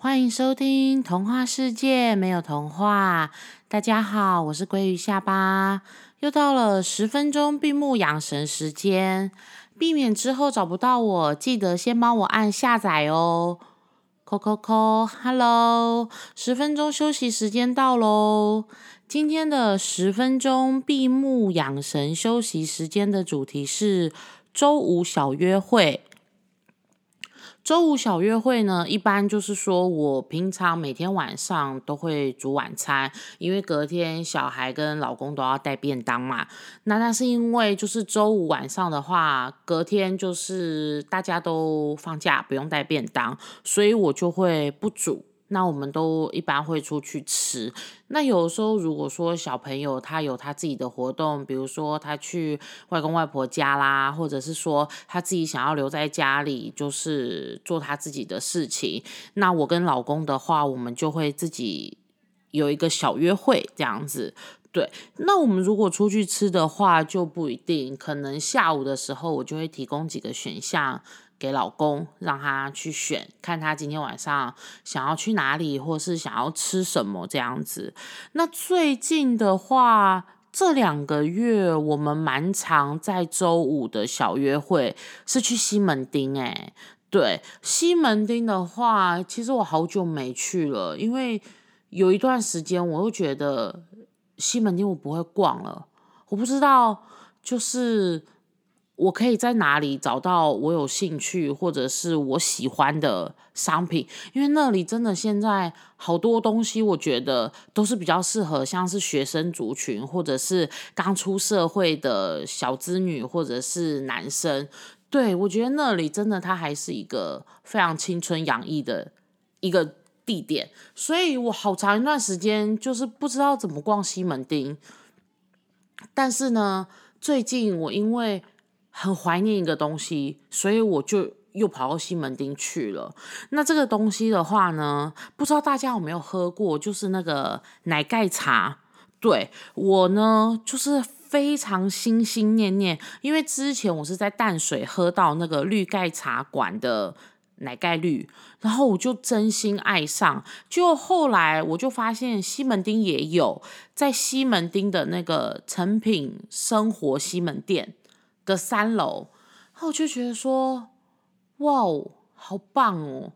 欢迎收听《童话世界没有童话》。大家好，我是鲑鱼下巴，又到了十分钟闭目养神时间。避免之后找不到我，记得先帮我按下载哦。扣扣扣，Hello，十分钟休息时间到喽。今天的十分钟闭目养神休息时间的主题是周五小约会。周五小约会呢，一般就是说我平常每天晚上都会煮晚餐，因为隔天小孩跟老公都要带便当嘛。那那是因为就是周五晚上的话，隔天就是大家都放假，不用带便当，所以我就会不煮。那我们都一般会出去吃。那有时候如果说小朋友他有他自己的活动，比如说他去外公外婆家啦，或者是说他自己想要留在家里，就是做他自己的事情。那我跟老公的话，我们就会自己有一个小约会这样子。对，那我们如果出去吃的话，就不一定，可能下午的时候我就会提供几个选项。给老公，让他去选，看他今天晚上想要去哪里，或是想要吃什么这样子。那最近的话，这两个月我们蛮常在周五的小约会是去西门町。诶，对，西门町的话，其实我好久没去了，因为有一段时间我又觉得西门町我不会逛了，我不知道就是。我可以在哪里找到我有兴趣或者是我喜欢的商品？因为那里真的现在好多东西，我觉得都是比较适合像是学生族群，或者是刚出社会的小资女，或者是男生。对我觉得那里真的它还是一个非常青春洋溢的一个地点，所以我好长一段时间就是不知道怎么逛西门町。但是呢，最近我因为很怀念一个东西，所以我就又跑到西门町去了。那这个东西的话呢，不知道大家有没有喝过，就是那个奶盖茶。对我呢，就是非常心心念念，因为之前我是在淡水喝到那个绿盖茶馆的奶盖绿，然后我就真心爱上。就后来我就发现西门町也有，在西门町的那个成品生活西门店。的三楼，然后我就觉得说，哇哦，好棒哦！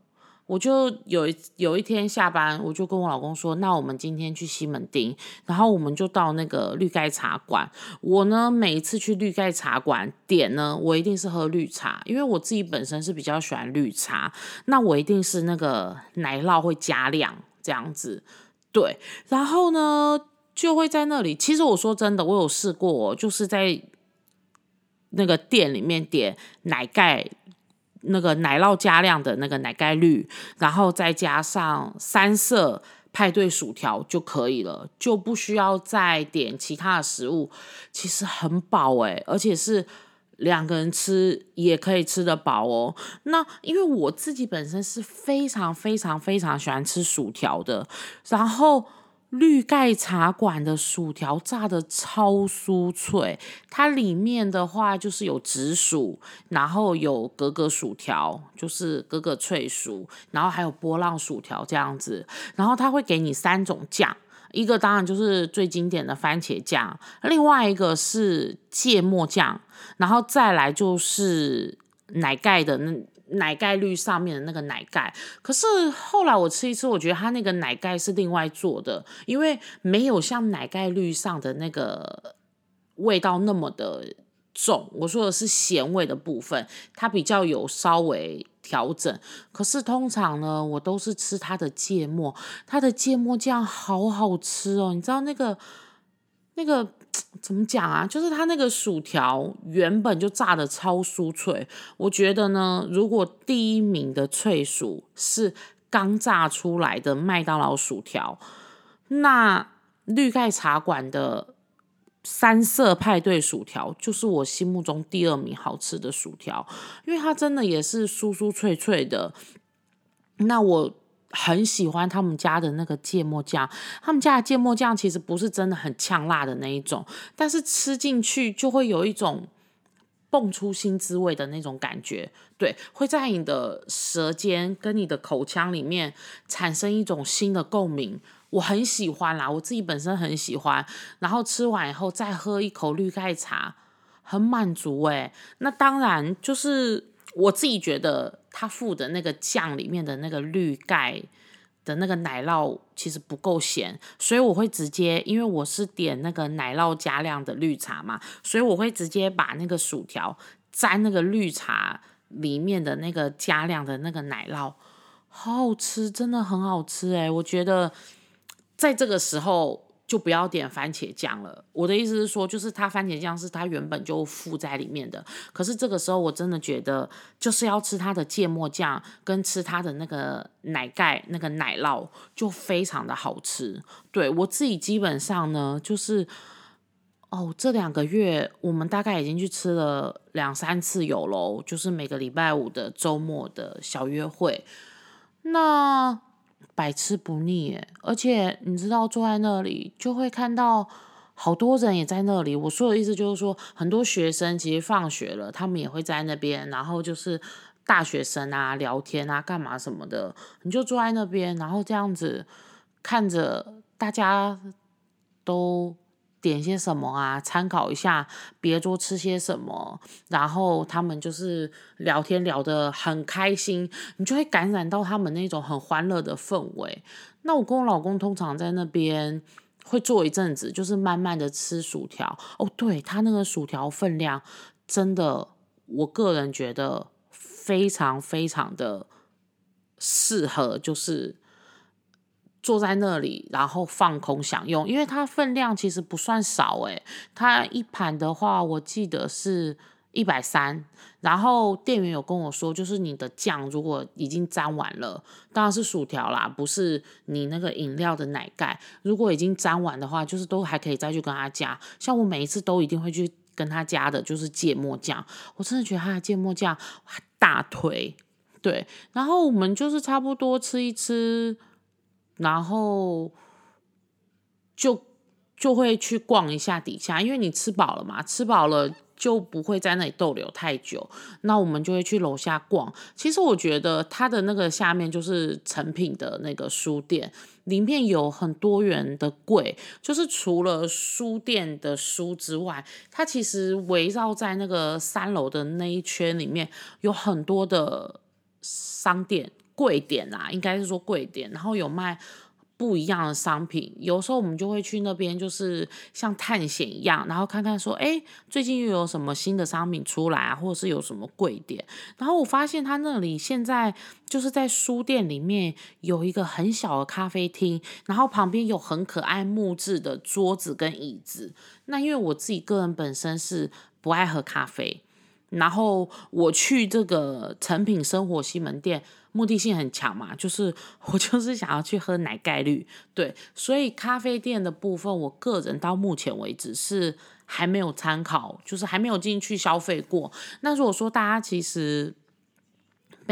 我就有一有一天下班，我就跟我老公说，那我们今天去西门町，然后我们就到那个绿盖茶馆。我呢，每一次去绿盖茶馆点呢，我一定是喝绿茶，因为我自己本身是比较喜欢绿茶。那我一定是那个奶酪会加量这样子，对。然后呢，就会在那里。其实我说真的，我有试过，就是在。那个店里面点奶盖，那个奶酪加量的那个奶盖绿，然后再加上三色派对薯条就可以了，就不需要再点其他的食物。其实很饱诶，而且是两个人吃也可以吃得饱哦。那因为我自己本身是非常非常非常喜欢吃薯条的，然后。绿盖茶馆的薯条炸的超酥脆，它里面的话就是有紫薯，然后有格格薯条，就是格格脆薯，然后还有波浪薯条这样子，然后它会给你三种酱，一个当然就是最经典的番茄酱，另外一个是芥末酱，然后再来就是奶盖的那。奶盖绿上面的那个奶盖，可是后来我吃一次，我觉得它那个奶盖是另外做的，因为没有像奶盖绿上的那个味道那么的重。我说的是咸味的部分，它比较有稍微调整。可是通常呢，我都是吃它的芥末，它的芥末酱好好吃哦，你知道那个那个。怎么讲啊？就是它那个薯条原本就炸的超酥脆，我觉得呢，如果第一名的脆薯是刚炸出来的麦当劳薯条，那绿盖茶馆的三色派对薯条就是我心目中第二名好吃的薯条，因为它真的也是酥酥脆脆的。那我。很喜欢他们家的那个芥末酱，他们家的芥末酱其实不是真的很呛辣的那一种，但是吃进去就会有一种蹦出新滋味的那种感觉，对，会在你的舌尖跟你的口腔里面产生一种新的共鸣，我很喜欢啦，我自己本身很喜欢。然后吃完以后再喝一口绿盖茶，很满足诶。那当然就是我自己觉得他附的那个酱里面的那个绿盖。的那个奶酪其实不够咸，所以我会直接，因为我是点那个奶酪加量的绿茶嘛，所以我会直接把那个薯条沾那个绿茶里面的那个加量的那个奶酪，好好吃，真的很好吃诶，我觉得在这个时候。就不要点番茄酱了。我的意思是说，就是它番茄酱是它原本就附在里面的。可是这个时候，我真的觉得就是要吃它的芥末酱，跟吃它的那个奶盖那个奶酪，就非常的好吃。对我自己基本上呢，就是哦，这两个月我们大概已经去吃了两三次有喽，就是每个礼拜五的周末的小约会。那。百吃不腻，而且你知道坐在那里就会看到好多人也在那里。我说的意思就是说，很多学生其实放学了，他们也会在那边，然后就是大学生啊聊天啊干嘛什么的，你就坐在那边，然后这样子看着大家都。点些什么啊？参考一下别桌吃些什么，然后他们就是聊天聊得很开心，你就会感染到他们那种很欢乐的氛围。那我跟我老公通常在那边会坐一阵子，就是慢慢的吃薯条。哦，对他那个薯条分量真的，我个人觉得非常非常的适合，就是。坐在那里，然后放空享用，因为它分量其实不算少诶，它一盘的话，我记得是一百三。然后店员有跟我说，就是你的酱如果已经沾完了，当然是薯条啦，不是你那个饮料的奶盖。如果已经沾完的话，就是都还可以再去跟他加。像我每一次都一定会去跟他加的，就是芥末酱。我真的觉得他的芥末酱大推，对。然后我们就是差不多吃一吃。然后就就会去逛一下底下，因为你吃饱了嘛，吃饱了就不会在那里逗留太久。那我们就会去楼下逛。其实我觉得它的那个下面就是成品的那个书店，里面有很多元的柜，就是除了书店的书之外，它其实围绕在那个三楼的那一圈里面有很多的商店。贵点啦，应该是说贵点，然后有卖不一样的商品。有时候我们就会去那边，就是像探险一样，然后看看说，哎，最近又有什么新的商品出来啊，或者是有什么贵点。然后我发现他那里现在就是在书店里面有一个很小的咖啡厅，然后旁边有很可爱木质的桌子跟椅子。那因为我自己个人本身是不爱喝咖啡，然后我去这个成品生活西门店。目的性很强嘛，就是我就是想要去喝奶盖绿，对，所以咖啡店的部分，我个人到目前为止是还没有参考，就是还没有进去消费过。那如果说大家其实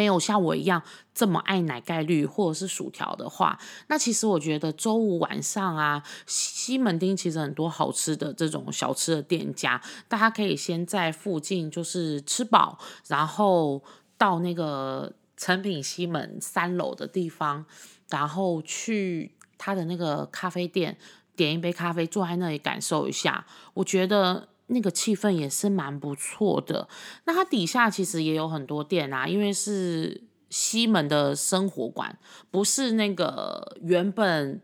没有像我一样这么爱奶盖绿或者是薯条的话，那其实我觉得周五晚上啊，西门町其实很多好吃的这种小吃的店家，大家可以先在附近就是吃饱，然后到那个。成品西门三楼的地方，然后去他的那个咖啡店点一杯咖啡，坐在那里感受一下，我觉得那个气氛也是蛮不错的。那它底下其实也有很多店啊，因为是西门的生活馆，不是那个原本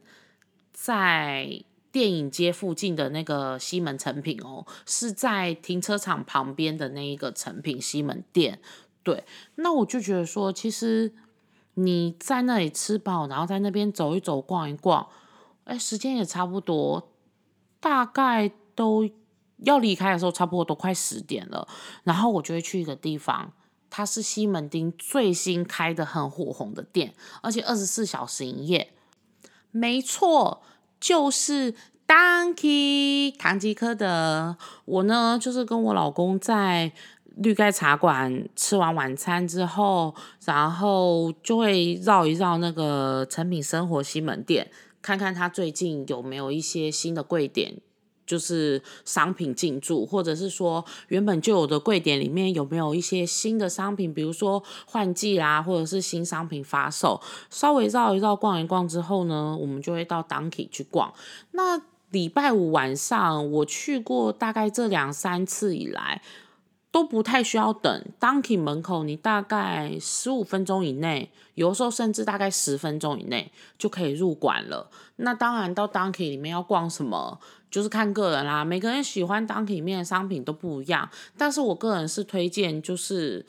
在电影街附近的那个西门成品哦，是在停车场旁边的那一个成品西门店。对，那我就觉得说，其实你在那里吃饱，然后在那边走一走、逛一逛，哎，时间也差不多，大概都要离开的时候，差不多都快十点了。然后我就会去一个地方，它是西门町最新开的很火红的店，而且二十四小时营业。没错，就是 Donkey 唐吉诃德。我呢，就是跟我老公在。绿盖茶馆吃完晚餐之后，然后就会绕一绕那个成品生活西门店，看看他最近有没有一些新的贵点就是商品进驻，或者是说原本就有的柜点里面有没有一些新的商品，比如说换季啦，或者是新商品发售。稍微绕一绕、逛一逛之后呢，我们就会到 Donkey 去逛。那礼拜五晚上我去过，大概这两三次以来都不太需要等 Donkey 门口，你大概十五分钟以内，有时候甚至大概十分钟以内就可以入馆了。那当然到 Donkey 里面要逛什么？就是看个人啦，每个人喜欢 Donkey 里面的商品都不一样。但是我个人是推荐，就是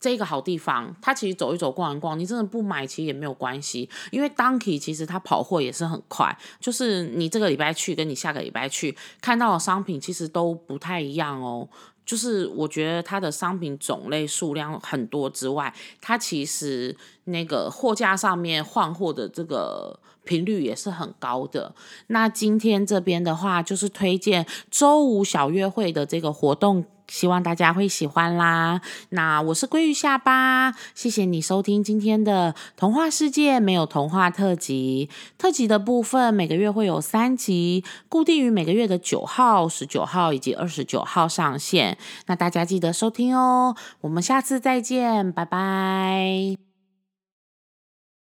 这个好地方，它其实走一走、逛一逛，你真的不买其实也没有关系，因为 Donkey 其实它跑货也是很快，就是你这个礼拜去跟你下个礼拜去看到的商品其实都不太一样哦。就是我觉得它的商品种类数量很多之外，它其实那个货架上面换货的这个。频率也是很高的。那今天这边的话，就是推荐周五小约会的这个活动，希望大家会喜欢啦。那我是鲑鱼下巴，谢谢你收听今天的童话世界没有童话特辑。特辑的部分每个月会有三集，固定于每个月的九号、十九号以及二十九号上线。那大家记得收听哦。我们下次再见，拜拜。